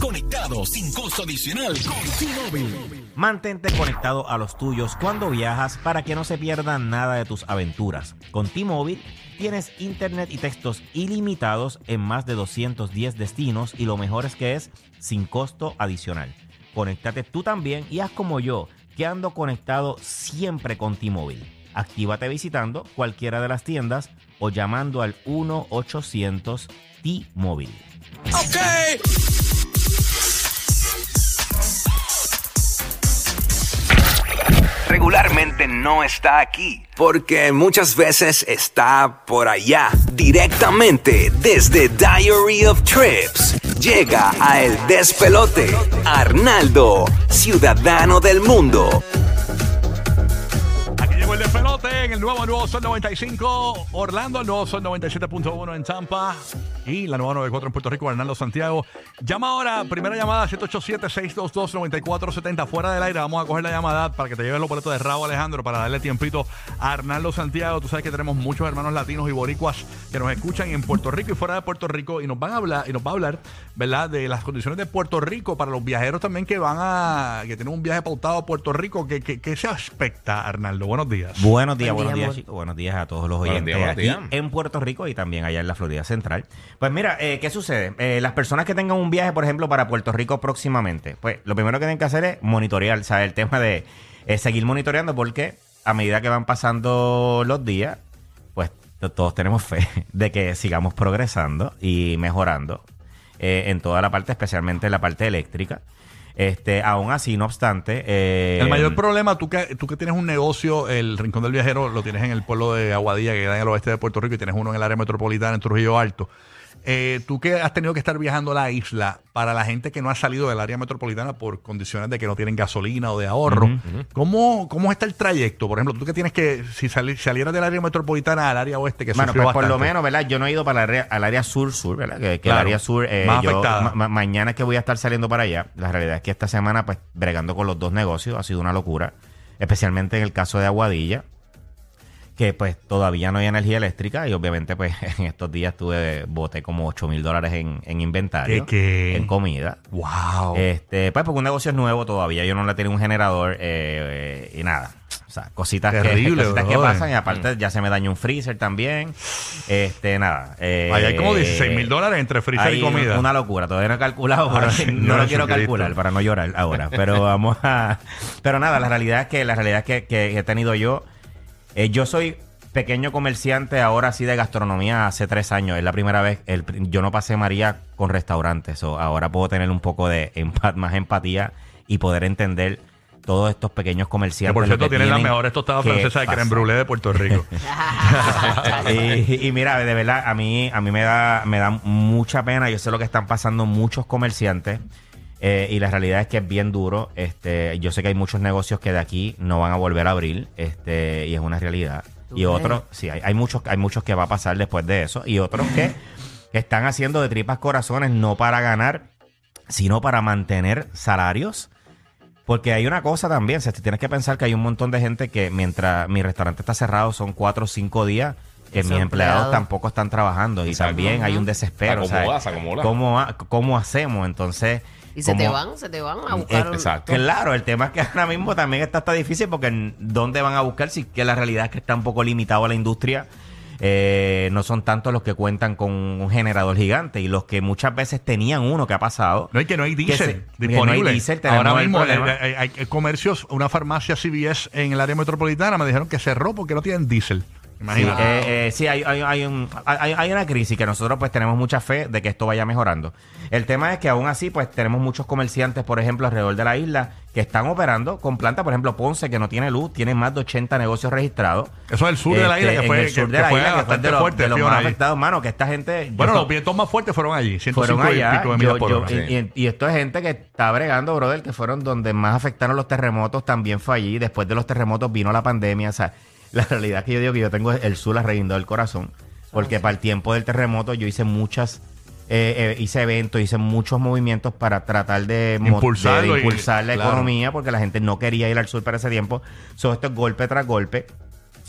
Conectado sin costo adicional con T-Mobile. Mantente conectado a los tuyos cuando viajas para que no se pierdan nada de tus aventuras. Con T-Mobile tienes internet y textos ilimitados en más de 210 destinos y lo mejor es que es sin costo adicional. Conéctate tú también y haz como yo, que ando conectado siempre con T-Mobile. Actívate visitando cualquiera de las tiendas o llamando al 1-800 T-Mobile. Regularmente no está aquí, porque muchas veces está por allá, directamente desde Diary of Trips. Llega a El Despelote, Arnaldo, ciudadano del mundo. Aquí llegó el despelote en el nuevo Nuevo Sol 95, Orlando, el nuevo Sol 97.1 en Tampa y la nueva 94 en Puerto Rico, Arnaldo Santiago. Llama ahora, primera llamada 787-622-9470, fuera del aire. Vamos a coger la llamada para que te lleven los boletos de Raúl Alejandro para darle tiempito a Arnaldo Santiago. Tú sabes que tenemos muchos hermanos latinos y boricuas que nos escuchan en Puerto Rico y fuera de Puerto Rico y nos van a hablar y nos va a hablar, ¿verdad? De las condiciones de Puerto Rico para los viajeros también que van a que tienen un viaje pautado a Puerto Rico. ¿Qué, qué, qué se aspecta, Arnaldo? Buenos días. Buenos días, Buen buenos día, días, amor. chicos. Buenos días a todos los Buenos oyentes días, buenos aquí días. en Puerto Rico y también allá en la Florida Central. Pues mira, eh, ¿qué sucede? Eh, las personas que tengan un viaje, por ejemplo, para Puerto Rico próximamente, pues lo primero que tienen que hacer es monitorear, ¿sabes? El tema de seguir monitoreando porque a medida que van pasando los días, pues to- todos tenemos fe de que sigamos progresando y mejorando eh, en toda la parte, especialmente en la parte eléctrica. Este, aún así, no obstante... eh, El mayor problema, tú que, tú que tienes un negocio, el Rincón del Viajero, lo tienes en el pueblo de Aguadilla, que queda en el oeste de Puerto Rico, y tienes uno en el área metropolitana, en Trujillo Alto. Eh, tú que has tenido que estar viajando a la isla, para la gente que no ha salido del área metropolitana por condiciones de que no tienen gasolina o de ahorro, ¿cómo, ¿cómo está el trayecto? Por ejemplo, tú que tienes que, si sali- salieras del área metropolitana al área oeste, que Bueno, pues por lo menos, ¿verdad? Yo no he ido para el área, al área sur-sur, ¿verdad? Que, que Claro. el área sur, eh, Más yo, afectada. ma- ma- mañana es que voy a estar saliendo para allá. La realidad es que esta semana, pues, bregando con los dos negocios, ha sido una locura. Especialmente en el caso de Aguadilla, que pues todavía no hay energía eléctrica y obviamente, pues, en estos días tuve, boté como 8 mil dólares en, en inventario, ¿Qué, qué? en comida. ¡Wow! Este, pues porque un negocio es nuevo todavía, yo no le tengo un generador eh, eh, y nada. O sea, cositas, Terrible, que, cositas que pasan y aparte ya se me dañó un freezer también. Este, nada. eh, Ahí hay como 16 mil dólares entre freezer y comida. Una locura, todavía no he calculado, pero Ay, no señor lo quiero calcular para no llorar ahora. Pero vamos a. Pero nada, la realidad es que la realidad es que, que he tenido yo. Eh, yo soy pequeño comerciante ahora sí de gastronomía hace tres años. Es la primera vez. el yo no pasé María con restaurantes. o ahora puedo tener un poco de empa- más empatía y poder entender todos estos pequeños que comerciantes. por lo cierto que tienen las mejores tostadas que francesas de creme brûlée de Puerto Rico. y, y mira, de verdad, a mí, a mí me da, me da mucha pena. Yo sé lo que están pasando muchos comerciantes. Eh, y la realidad es que es bien duro. Este, yo sé que hay muchos negocios que de aquí no van a volver a abrir. Este, y es una realidad. Y ¿Tú otros, sí, hay, hay muchos, hay muchos que va a pasar después de eso. Y otros que están haciendo de tripas corazones no para ganar, sino para mantener salarios. Porque hay una cosa también, o sea, tú tienes que pensar que hay un montón de gente que mientras mi restaurante está cerrado son cuatro o cinco días que mis empleados tampoco están trabajando y Exacto. también hay un desespero. Se acomoda, ¿sabes? se acomoda. ¿Cómo, ¿Cómo hacemos? Entonces... Y se te ¿cómo- van, se te van a Eh, buscar. un- exacto. Claro, el tema es que ahora mismo también está, está difícil porque ¿dónde van a buscar? Si que la realidad es que está un poco limitado a la industria. Eh, no son tantos los que cuentan con un generador gigante y los que muchas veces tenían uno que ha pasado. No hay que no hay Que diésel disponible. no hay diésel, tenemos Ahora mismo problema. eh, hay, hay comercios, una farmacia CVS en el área metropolitana me dijeron que cerró porque no tienen diésel. Sí, Imagínate. eh, eh, sí, hay, hay, hay un- hay- una crisis que nosotros pues tenemos mucha fe de que esto vaya mejorando. El tema es que aún así pues tenemos muchos comerciantes, por ejemplo, alrededor de la isla que están operando con plantas, por ejemplo, Ponce que no tiene luz, tiene más de 80 negocios registrados. Eso es el sur de la isla, Este, que fue, en el sur que- de la fue isla, que fue de los, fuerte, de los más afectados, mano, que esta gente... Bueno, yo- los vientos más fuertes fueron allí, 105 fueron allá. y pico de yo- por yo- hora. y, y- y esto es gente que está bregando, brother, que fueron donde más afectaron los terremotos, también fue allí. Después de los terremotos vino la pandemia. O sea, la realidad es que yo digo que yo tengo el sur arreguindado del corazón. Porque para el tiempo del terremoto yo hice muchas, eh, eh, hice eventos, hice muchos movimientos para tratar de, Impulsarlo impulsar la claro. economía porque la gente no quería ir al sur para ese tiempo. So, esto es golpe tras golpe.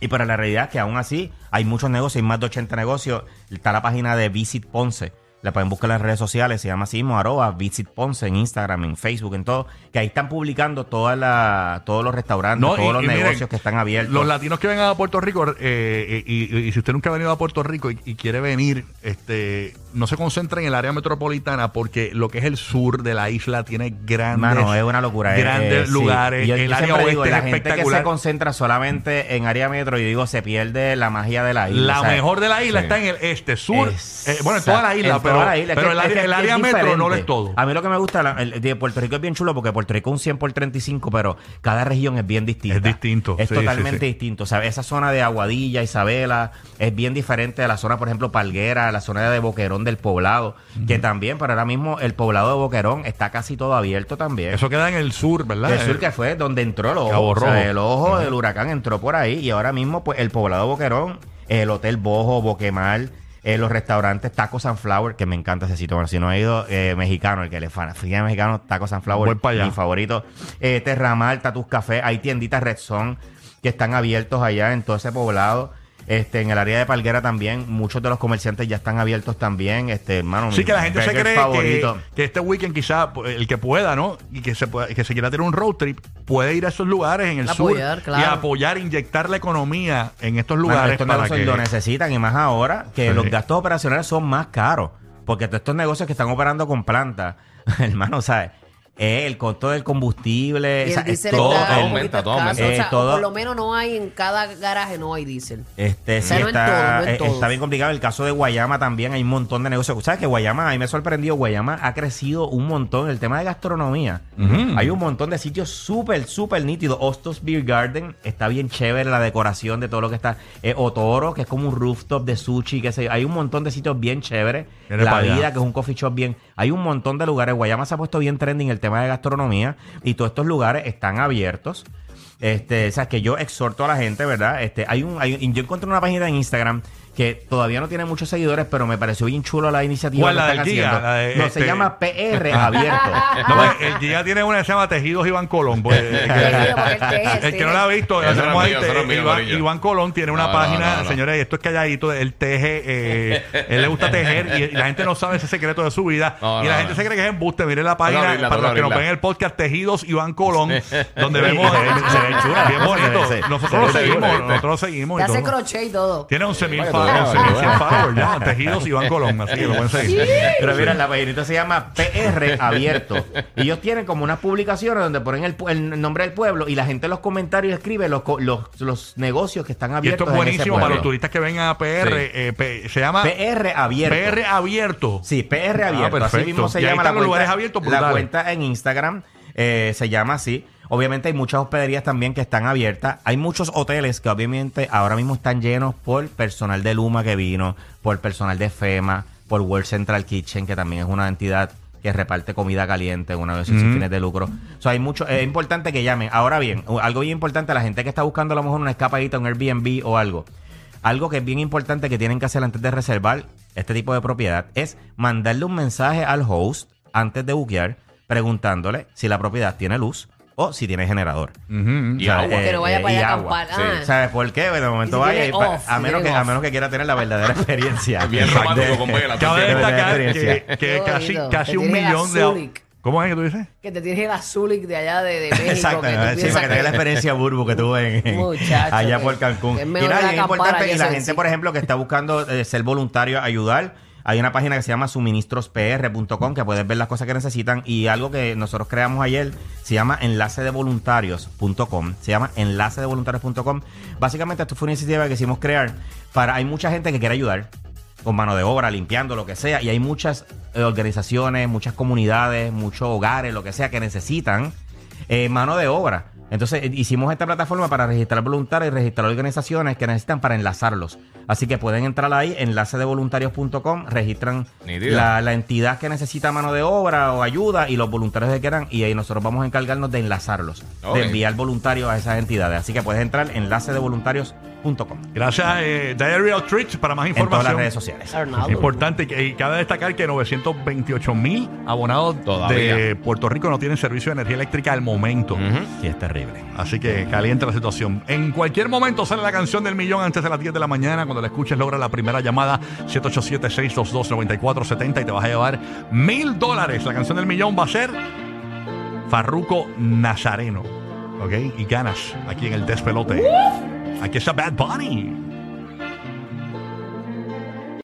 Y para la realidad es que aún así hay muchos negocios, hay más de 80 negocios. Está la página de Visit Ponce. La pueden buscar en las redes sociales, se llama así mismo, arroba Visit Ponce en Instagram, en Facebook, en todo. Que ahí están publicando toda la, todos los restaurantes, No, todos y- los y miren, negocios que están abiertos. Los latinos que vengan a Puerto Rico, eh, eh, y, y si usted nunca ha venido a Puerto Rico y, quiere venir, este, no se concentre en el área metropolitana porque lo que es el sur de la isla tiene grandes, Mano, es una locura. eh, grandes eh, sí. lugares. Y yo- el yo área oeste digo, es la gente que se concentra solamente en área metro, yo digo, se pierde la magia de la isla. La mejor de la isla Sí. está en el este, sur, eh, bueno, en toda la isla, en pero. Es que- el es área, que el es área metro no lo es todo. A mí lo que me gusta la- el de Puerto Rico es bien chulo porque Puerto Rico es un 100 por 35, pero cada región es bien distinta. Es distinto, Es sí, totalmente sí, sí. distinto. O sea, esa zona de Aguadilla, Isabela, es bien diferente de la zona, por ejemplo, Palguera, la zona de Boquerón del Poblado, que también, pero ahora mismo el poblado de Boquerón está casi todo abierto también. Eso queda en el sur, ¿verdad? El sur Eh, que fue donde entró el ojo. O sea, el ojo del huracán entró por ahí y ahora mismo pues el poblado Boquerón, el hotel Bojo, Boquemal, eh, los restaurantes Taco Sunflower, que me encanta ese sitio. Bueno, si no he ido, eh, mexicano, el que le fan, fíjate mexicano, Taco Sunflower, mi favorito. Eh, Terramal, Tatus Café, hay tienditas Red Zone que están abiertos allá en todo ese poblado. Este, en el área de Palguera también, muchos de los comerciantes ya están abiertos también. Este, hermano, Sí, mi que la gente se cree favorito. que, que este weekend quizá pues, el que pueda, ¿no? Y que se pueda, que se quiera tener un road trip, puede ir a esos lugares en el Apoyar, sur y claro. apoyar, inyectar la economía en estos Bueno, lugares estos para negocios que lo necesitan y más ahora que Sí. los gastos operacionales son más caros. Porque todos estos negocios que están operando con plantas, hermano, ¿sabes? Eh, el costo del combustible, Y o sea, el es diésel todo, está eh, un aumenta, poquito todo escaso. aumenta. O sea, Eh, todo- por lo menos no hay en cada garaje, no hay diésel. Este, O sea, sí no en está, todo, no en eh, está bien complicado. El caso de Guayama también hay un montón de negocios. ¿Sabes que Guayama, a mí me ha sorprendido, Guayama ha crecido un montón. El tema de gastronomía. Hay un montón de sitios súper, súper nítidos. Hostos Beer Garden está bien chévere la decoración de todo lo que está. Eh, Otoro, que es como un rooftop de sushi, que sé yo. Hay un montón de sitios bien chéveres. La para allá. vida, que es un coffee shop bien. Hay un montón de lugares. Guayama se ha puesto bien trending el tema de gastronomía y todos estos lugares están abiertos. Este, o sea, que yo exhorto a la gente, ¿verdad? Este, hay un, hay yo encontré una página en Instagram que todavía no tiene muchos seguidores, pero me pareció bien chulo la iniciativa ¿Cuál, que la están del Giga? haciendo. La de, no, este- se llama PR abierto. No, pues, el día tiene una que se llama Tejidos Iván Colón. pues, eh, el que no la ha visto, Ese la tenemos no es ahí, mío, ese no es te- mío, Iván, Colón tiene una No, no, página, no, no. señores, esto es calladito, él teje, eh, él le gusta tejer y, y la gente no sabe ese secreto de su vida. No, y la no, gente no. se cree que es embuste. Mire la página, abrirla, para los que nos abrirla. ven en el podcast, Tejidos Iván Colón, donde vemos, se ve- se ve chula, bien se ve- bonito. se- Nosotros se lo ve seguimos, nosotros lo seguimos. Y hace todo. crochet y todo. Tiene 11 mil Para que tú followers, veas, para que tú 11 veas. followers ya. Tejidos Iván Colón, así que lo pueden seguir. Pero mira, la paginita se llama PR abierto. Y ellos tienen como unas publicaciones donde ponen el, nombre del pueblo y la gente en los comentarios escribe los, co- los, los negocios que están Y abiertos. esto es buenísimo para los turistas que vengan a PR. Sí. eh, P- se llama PR abierto. PR abierto. Sí, PR abierto. perfecto. Así mismo se Y llama la cuenta, lugares abiertos la cuenta en Instagram eh, se llama así. Obviamente hay muchas hospederías también que están abiertas. Hay muchos hoteles que obviamente ahora mismo están llenos por personal de Luma que vino, por personal de FEMA, por World Central Kitchen, que también es una entidad que reparte comida caliente, una vez sin fines de lucro. O sea, hay mucho, es importante que llamen. Ahora bien, algo bien importante, la gente que está buscando a lo mejor una escapadita, un Airbnb o algo. Algo que es bien importante que tienen que hacer antes de reservar este tipo de propiedad es mandarle un mensaje al host antes de buquear preguntándole si la propiedad tiene luz o si tiene generador. Ujú. Y agua. Que no vaya eh, para allá a. Sí. Ah. ¿Sabes por qué? De momento si vaya off, a, si menos que, a menos que quiera tener la verdadera experiencia. Bien De- romántico con vela. Cabe de- de destacar que, casi, un millón de. Azulik. ¿Cómo es que tú dices? Que te tienes el azulic de allá de, de México. Exacto, que tú sí, para que tenga la experiencia burbu que tuve en, en- Muchacho, allá que- por Cancún. Y nada, es importante, y la en gente, sí. por ejemplo, que está buscando eh, ser voluntario, ayudar, hay una página que se llama suministrospr.com que puedes ver las cosas que necesitan y algo que nosotros creamos ayer se llama enlacedevoluntarios.com. Se llama enlacedevoluntarios.com. Básicamente esto fue una iniciativa que hicimos crear para hay mucha gente que quiere ayudar con mano de obra, limpiando, lo que sea. Y hay muchas eh, organizaciones, muchas comunidades, muchos hogares, lo que sea, que necesitan eh, mano de obra. Entonces eh, hicimos esta plataforma para registrar voluntarios y registrar organizaciones que necesitan para enlazarlos. Así que pueden entrar ahí, enlacedevoluntarios.com, registran Nítida. la, la entidad que necesita mano de obra o ayuda y los voluntarios que quieran y ahí nosotros vamos a encargarnos de enlazarlos, de enviar voluntarios a esas entidades. Así que puedes entrar enlacedevoluntarios.com. Gracias, eh, Diary of Tricks, para más En todas las información. redes sociales. Arnaldo. Importante que y cabe destacar que 928 mil abonados Todavía. de Puerto Rico no tienen servicio de energía eléctrica al momento. Sí, es terrible. Así que caliente la situación. En cualquier momento sale la canción del millón antes de las 10 de la mañana. Cuando la escuches, logra la primera llamada 787-622-9470 y te vas a llevar mil dólares. La canción del millón va a ser Farruco Nazareno. ¿Ok? Y ganas aquí en el despelote. Aquí está Bad Bunny.